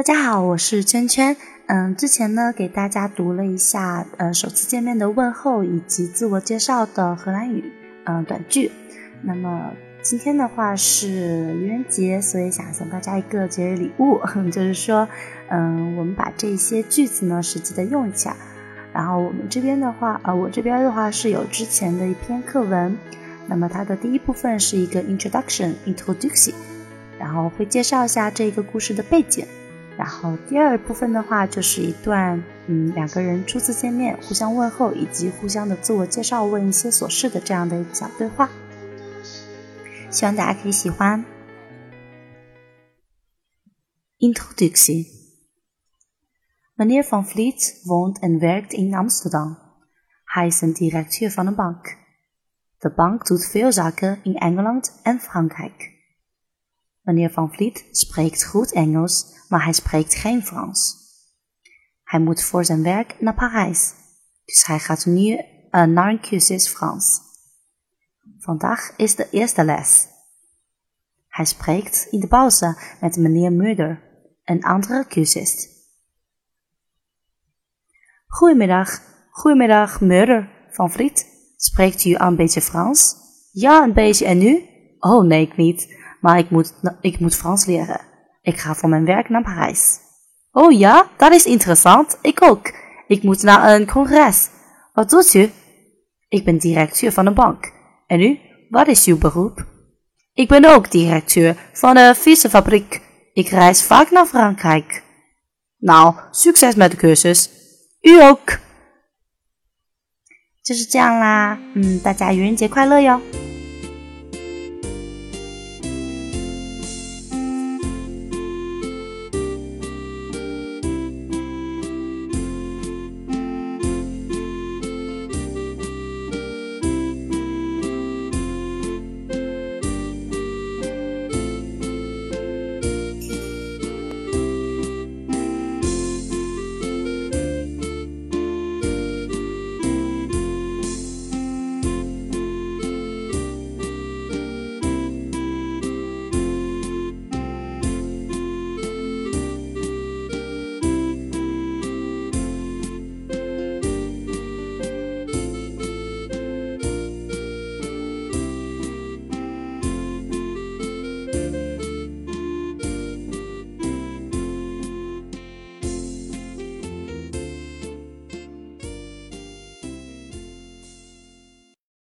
大家好，我是圈圈。嗯，之前呢给大家读了一下呃首次见面的问候以及自我介绍的荷兰语嗯短句。那么今天的话是愚人节，所以想送大家一个节日礼物，就是说嗯我们把这些句子呢实际的用一下。然后我们这边的话，呃我这边的话是有之前的一篇课文，那么它的第一部分是一个 introduction，introduction，然后会介绍一下这个故事的背景。然后第二部分的话，就是一段嗯两个人初次见面，互相问候以及互相的自我介绍，问一些琐事的这样的一个小对话。希望大家可以喜欢。Introductie. Meneer Van Vliet woont en werkt in Amsterdam. Hij is een directeur van een bank. De bank doet veel zaken in Engeland en Frankrijk. Meneer Van Vliet spreekt goed Engels maar hij spreekt geen Frans. Hij moet voor zijn werk naar Parijs, dus hij gaat nu uh, naar een cursus Frans. Vandaag is de eerste les. Hij spreekt in de pauze met meneer Mulder, een andere cursist. Goedemiddag, goedemiddag, Mulder van Vliet. Spreekt u een beetje Frans? Ja, een beetje. En u? Oh, nee, ik niet. Maar ik moet, ik moet Frans leren. Ik ga voor mijn werk naar Parijs. Oh ja, dat is interessant. Ik ook. Ik moet naar een congres. Wat doet u? Ik ben directeur van een bank. En u? Wat is uw beroep? Ik ben ook directeur van een fietsenfabriek. Ik reis vaak naar Frankrijk. Nou, succes met de cursus. U ook. 就是这样啦，嗯，大家愚人节快乐哟！